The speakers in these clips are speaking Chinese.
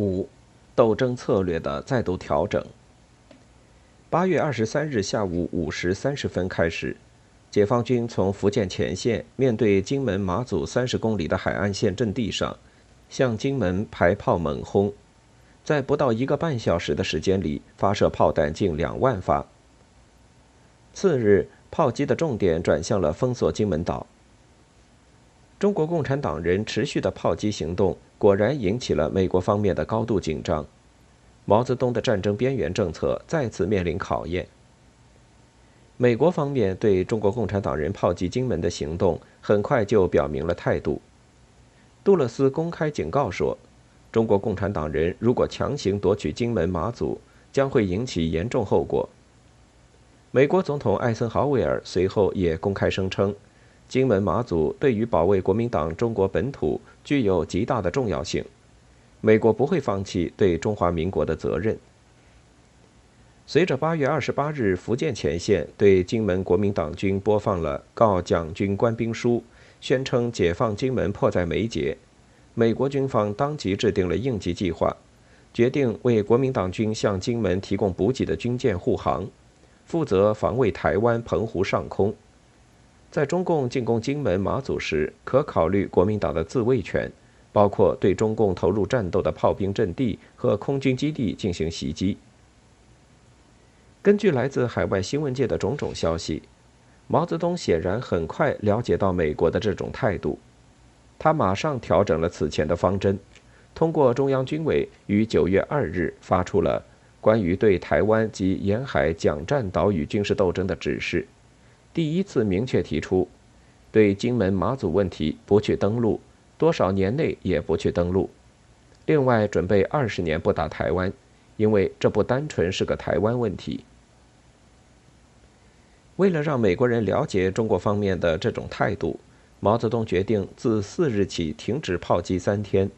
五，斗争策略的再度调整。八月二十三日下午五时三十分开始，解放军从福建前线面对金门马祖三十公里的海岸线阵地上，向金门排炮猛轰，在不到一个半小时的时间里，发射炮弹近两万发。次日，炮击的重点转向了封锁金门岛。中国共产党人持续的炮击行动果然引起了美国方面的高度紧张，毛泽东的战争边缘政策再次面临考验。美国方面对中国共产党人炮击金门的行动很快就表明了态度。杜勒斯公开警告说，中国共产党人如果强行夺取金门、马祖，将会引起严重后果。美国总统艾森豪威尔随后也公开声称。金门、马祖对于保卫国民党中国本土具有极大的重要性，美国不会放弃对中华民国的责任。随着八月二十八日福建前线对金门国民党军播放了告蒋军官兵书，宣称解放金门迫在眉睫，美国军方当即制定了应急计划，决定为国民党军向金门提供补给的军舰护航，负责防卫台湾、澎湖上空。在中共进攻金门、马祖时，可考虑国民党的自卫权，包括对中共投入战斗的炮兵阵地和空军基地进行袭击。根据来自海外新闻界的种种消息，毛泽东显然很快了解到美国的这种态度，他马上调整了此前的方针，通过中央军委于九月二日发出了关于对台湾及沿海蒋占岛屿军事斗争的指示。第一次明确提出，对金门、马祖问题不去登陆，多少年内也不去登陆。另外，准备二十年不打台湾，因为这不单纯是个台湾问题。为了让美国人了解中国方面的这种态度，毛泽东决定自四日起停止炮击三天，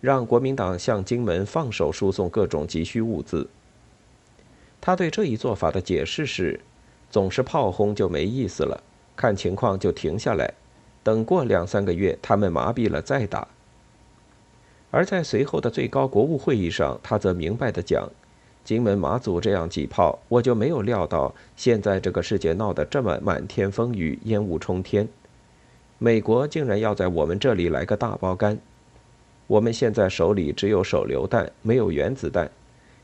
让国民党向金门放手输送各种急需物资。他对这一做法的解释是。总是炮轰就没意思了，看情况就停下来，等过两三个月他们麻痹了再打。而在随后的最高国务会议上，他则明白的讲：“金门、马祖这样几炮，我就没有料到现在这个世界闹得这么满天风雨、烟雾冲天，美国竟然要在我们这里来个大包干。我们现在手里只有手榴弹，没有原子弹，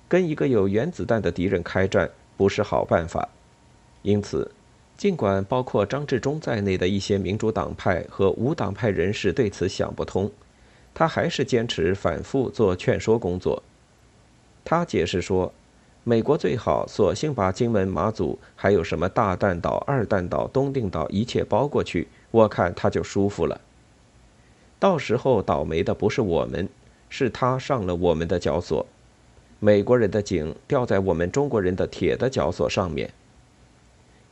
跟一个有原子弹的敌人开战不是好办法。”因此，尽管包括张治中在内的一些民主党派和无党派人士对此想不通，他还是坚持反复做劝说工作。他解释说，美国最好索性把金门、马祖还有什么大弹岛、二弹岛、东定岛一切包过去，我看他就舒服了。到时候倒霉的不是我们，是他上了我们的绞索，美国人的井掉在我们中国人的铁的绞索上面。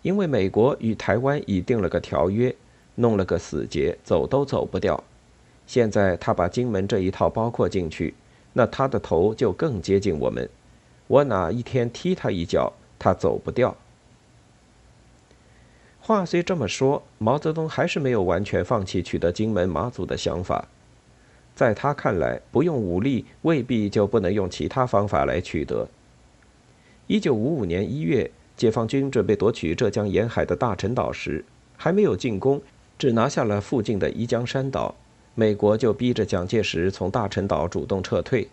因为美国与台湾已定了个条约，弄了个死结，走都走不掉。现在他把金门这一套包括进去，那他的头就更接近我们。我哪一天踢他一脚，他走不掉。话虽这么说，毛泽东还是没有完全放弃取得金门、马祖的想法。在他看来，不用武力未必就不能用其他方法来取得。一九五五年一月。解放军准备夺取浙江沿海的大陈岛时，还没有进攻，只拿下了附近的宜江山岛，美国就逼着蒋介石从大陈岛主动撤退。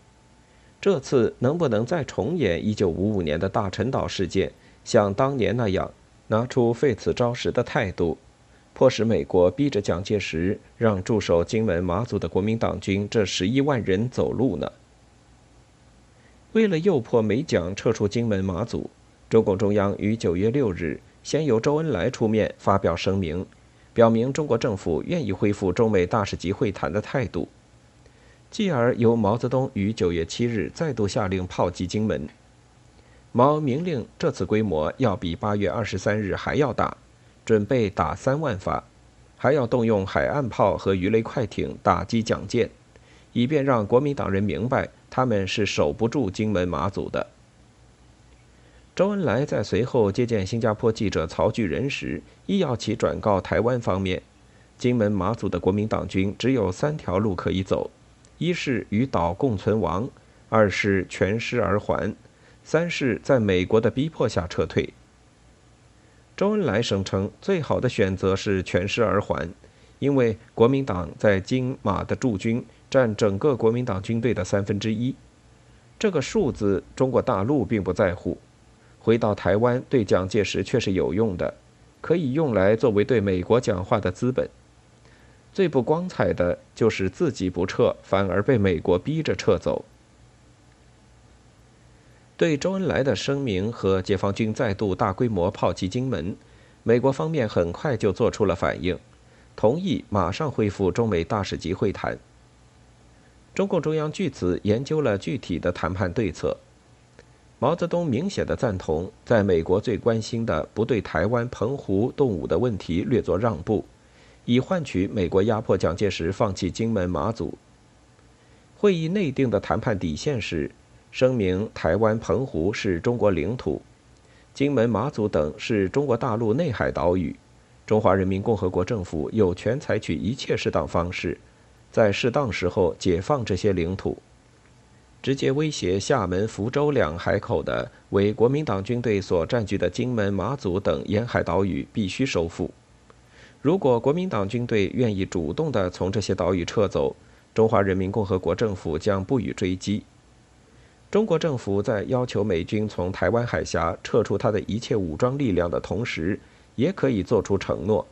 这次能不能再重演1955年的大陈岛事件，像当年那样拿出废此招时的态度，迫使美国逼着蒋介石让驻守金门、马祖的国民党军这十一万人走路呢？为了诱迫美蒋撤出金门、马祖。中共中央于九月六日先由周恩来出面发表声明，表明中国政府愿意恢复中美大使级会谈的态度。继而由毛泽东于九月七日再度下令炮击金门。毛明令这次规模要比八月二十三日还要大，准备打三万发，还要动用海岸炮和鱼雷快艇打击蒋舰，以便让国民党人明白他们是守不住金门马祖的。周恩来在随后接见新加坡记者曹巨仁时，亦要其转告台湾方面，金门、马祖的国民党军只有三条路可以走：一是与岛共存亡，二是全师而还，三是在美国的逼迫下撤退。周恩来声称，最好的选择是全师而还，因为国民党在金马的驻军占整个国民党军队的三分之一，这个数字中国大陆并不在乎。回到台湾对蒋介石却是有用的，可以用来作为对美国讲话的资本。最不光彩的就是自己不撤，反而被美国逼着撤走。对周恩来的声明和解放军再度大规模炮击金门，美国方面很快就做出了反应，同意马上恢复中美大使级会谈。中共中央据此研究了具体的谈判对策。毛泽东明显的赞同，在美国最关心的不对台湾、澎湖动武的问题略作让步，以换取美国压迫蒋介石放弃金门、马祖。会议内定的谈判底线是：声明台湾、澎湖是中国领土，金门、马祖等是中国大陆内海岛屿，中华人民共和国政府有权采取一切适当方式，在适当时候解放这些领土。直接威胁厦门、福州两海口的为国民党军队所占据的金门、马祖等沿海岛屿必须收复。如果国民党军队愿意主动地从这些岛屿撤走，中华人民共和国政府将不予追击。中国政府在要求美军从台湾海峡撤出他的一切武装力量的同时，也可以做出承诺，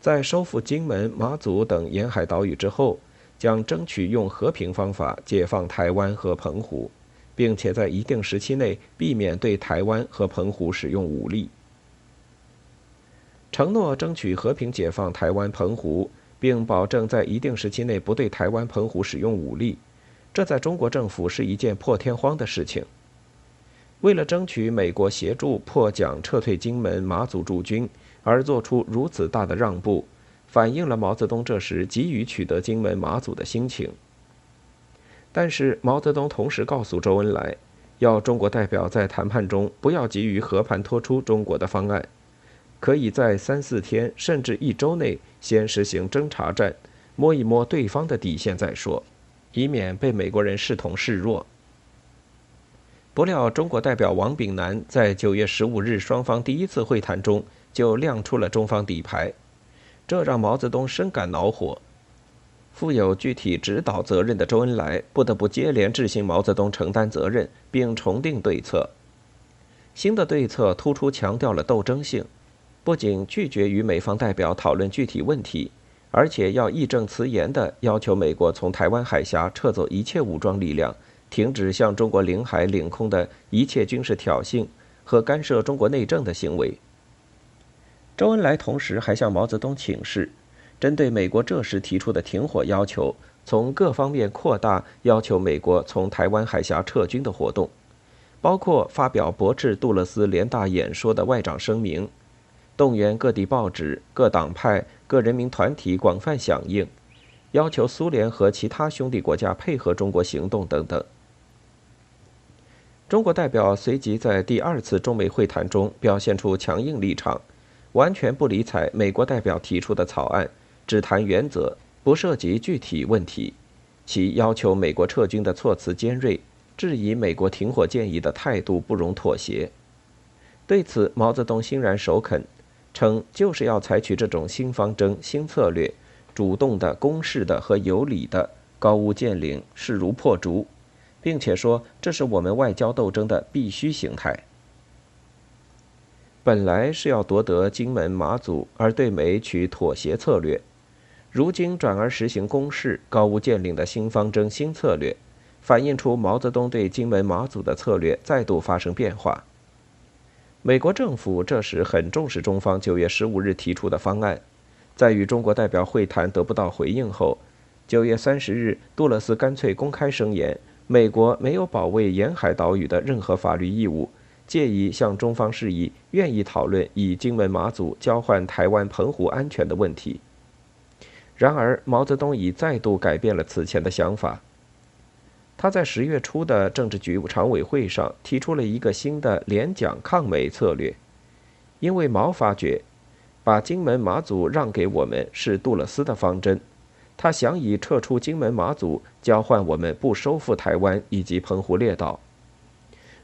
在收复金门、马祖等沿海岛屿之后。将争取用和平方法解放台湾和澎湖，并且在一定时期内避免对台湾和澎湖使用武力。承诺争取和平解放台湾、澎湖，并保证在一定时期内不对台湾、澎湖使用武力，这在中国政府是一件破天荒的事情。为了争取美国协助破蒋撤退金门、马祖驻军而做出如此大的让步。反映了毛泽东这时急于取得金门、马祖的心情。但是毛泽东同时告诉周恩来，要中国代表在谈判中不要急于和盘托出中国的方案，可以在三四天甚至一周内先实行侦察战，摸一摸对方的底线再说，以免被美国人视同示弱。不料中国代表王炳南在九月十五日双方第一次会谈中就亮出了中方底牌。这让毛泽东深感恼火，负有具体指导责任的周恩来不得不接连致信毛泽东承担责任，并重定对策。新的对策突出强调了斗争性，不仅拒绝与美方代表讨论具体问题，而且要义正辞严地要求美国从台湾海峡撤走一切武装力量，停止向中国领海领空的一切军事挑衅和干涉中国内政的行为。周恩来同时还向毛泽东请示，针对美国这时提出的停火要求，从各方面扩大要求美国从台湾海峡撤军的活动，包括发表驳斥杜勒斯联大演说的外长声明，动员各地报纸、各党派、各人民团体广泛响应，要求苏联和其他兄弟国家配合中国行动等等。中国代表随即在第二次中美会谈中表现出强硬立场。完全不理睬美国代表提出的草案，只谈原则，不涉及具体问题。其要求美国撤军的措辞尖锐，质疑美国停火建议的态度不容妥协。对此，毛泽东欣然首肯，称就是要采取这种新方针、新策略，主动的、攻势的和有理的，高屋建瓴，势如破竹，并且说这是我们外交斗争的必须形态。本来是要夺得金门、马祖，而对美取妥协策略；如今转而实行攻势、高屋建瓴的新方针、新策略，反映出毛泽东对金门、马祖的策略再度发生变化。美国政府这时很重视中方九月十五日提出的方案，在与中国代表会谈得不到回应后，九月三十日，杜勒斯干脆公开声言，美国没有保卫沿海岛屿的任何法律义务。介意向中方示意，愿意讨论以金门、马祖交换台湾、澎湖安全的问题。然而，毛泽东已再度改变了此前的想法。他在十月初的政治局常委会上提出了一个新的联蒋抗美策略，因为毛发觉，把金门、马祖让给我们是杜勒斯的方针，他想以撤出金门、马祖交换我们不收复台湾以及澎湖列岛。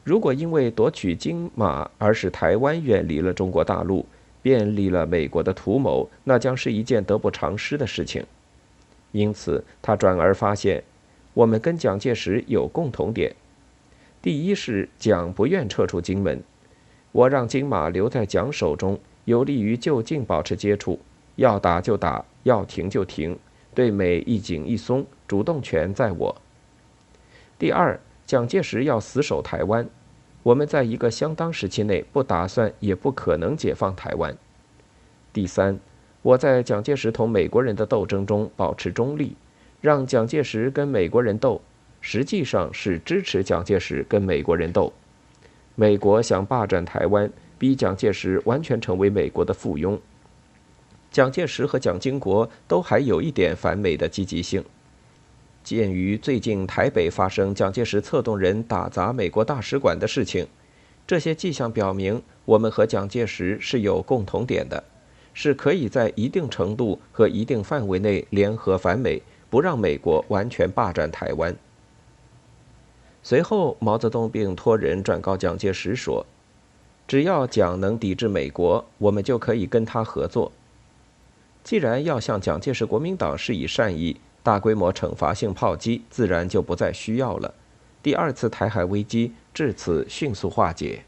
如果因为夺取金马而使台湾远离了中国大陆，便利了美国的图谋，那将是一件得不偿失的事情。因此，他转而发现，我们跟蒋介石有共同点。第一是蒋不愿撤出金门，我让金马留在蒋手中，有利于就近保持接触，要打就打，要停就停，对美一紧一松，主动权在我。第二，蒋介石要死守台湾。我们在一个相当时期内不打算也不可能解放台湾。第三，我在蒋介石同美国人的斗争中保持中立，让蒋介石跟美国人斗，实际上是支持蒋介石跟美国人斗。美国想霸占台湾，逼蒋介石完全成为美国的附庸。蒋介石和蒋经国都还有一点反美的积极性。鉴于最近台北发生蒋介石策动人打砸美国大使馆的事情，这些迹象表明，我们和蒋介石是有共同点的，是可以在一定程度和一定范围内联合反美，不让美国完全霸占台湾。随后，毛泽东并托人转告蒋介石说：“只要蒋能抵制美国，我们就可以跟他合作。既然要向蒋介石国民党示以善意。”大规模惩罚性炮击自然就不再需要了，第二次台海危机至此迅速化解。